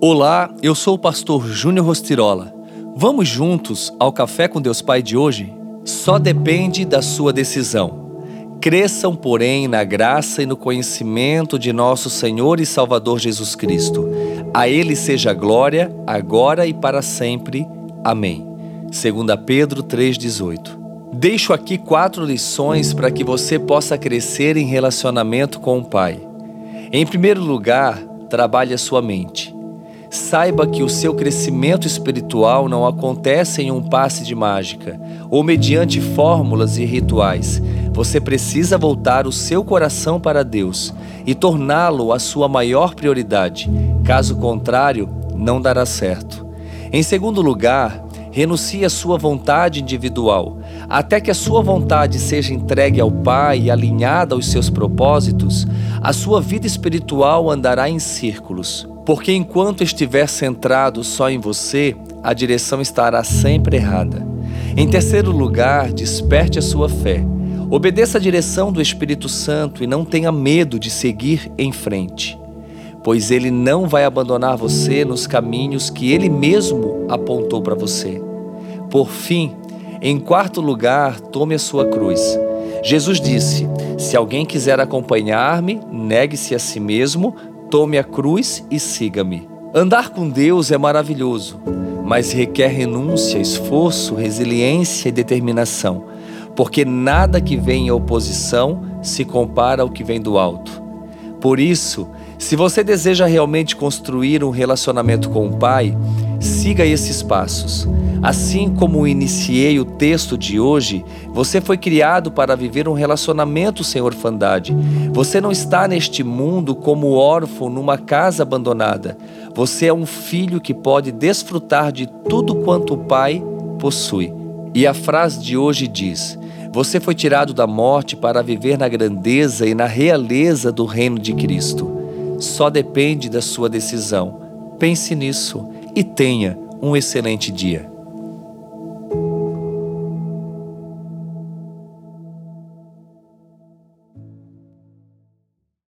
Olá, eu sou o pastor Júnior Rostirola. Vamos juntos ao Café com Deus Pai de hoje? Só depende da sua decisão. Cresçam, porém, na graça e no conhecimento de nosso Senhor e Salvador Jesus Cristo. A Ele seja glória, agora e para sempre. Amém. 2 Pedro 3,18 Deixo aqui quatro lições para que você possa crescer em relacionamento com o Pai. Em primeiro lugar, trabalhe a sua mente. Saiba que o seu crescimento espiritual não acontece em um passe de mágica ou mediante fórmulas e rituais. Você precisa voltar o seu coração para Deus e torná-lo a sua maior prioridade. Caso contrário, não dará certo. Em segundo lugar, renuncie à sua vontade individual, até que a sua vontade seja entregue ao Pai e alinhada aos seus propósitos, a sua vida espiritual andará em círculos. Porque enquanto estiver centrado só em você, a direção estará sempre errada. Em terceiro lugar, desperte a sua fé. Obedeça a direção do Espírito Santo e não tenha medo de seguir em frente, pois ele não vai abandonar você nos caminhos que ele mesmo apontou para você. Por fim, em quarto lugar, tome a sua cruz. Jesus disse: Se alguém quiser acompanhar-me, negue-se a si mesmo, Tome a cruz e siga-me. Andar com Deus é maravilhoso, mas requer renúncia, esforço, resiliência e determinação, porque nada que vem em oposição se compara ao que vem do alto. Por isso, se você deseja realmente construir um relacionamento com o Pai, siga esses passos. Assim como iniciei o texto de hoje, você foi criado para viver um relacionamento sem orfandade. Você não está neste mundo como órfão numa casa abandonada. Você é um filho que pode desfrutar de tudo quanto o pai possui. E a frase de hoje diz: Você foi tirado da morte para viver na grandeza e na realeza do reino de Cristo. Só depende da sua decisão. Pense nisso e tenha um excelente dia.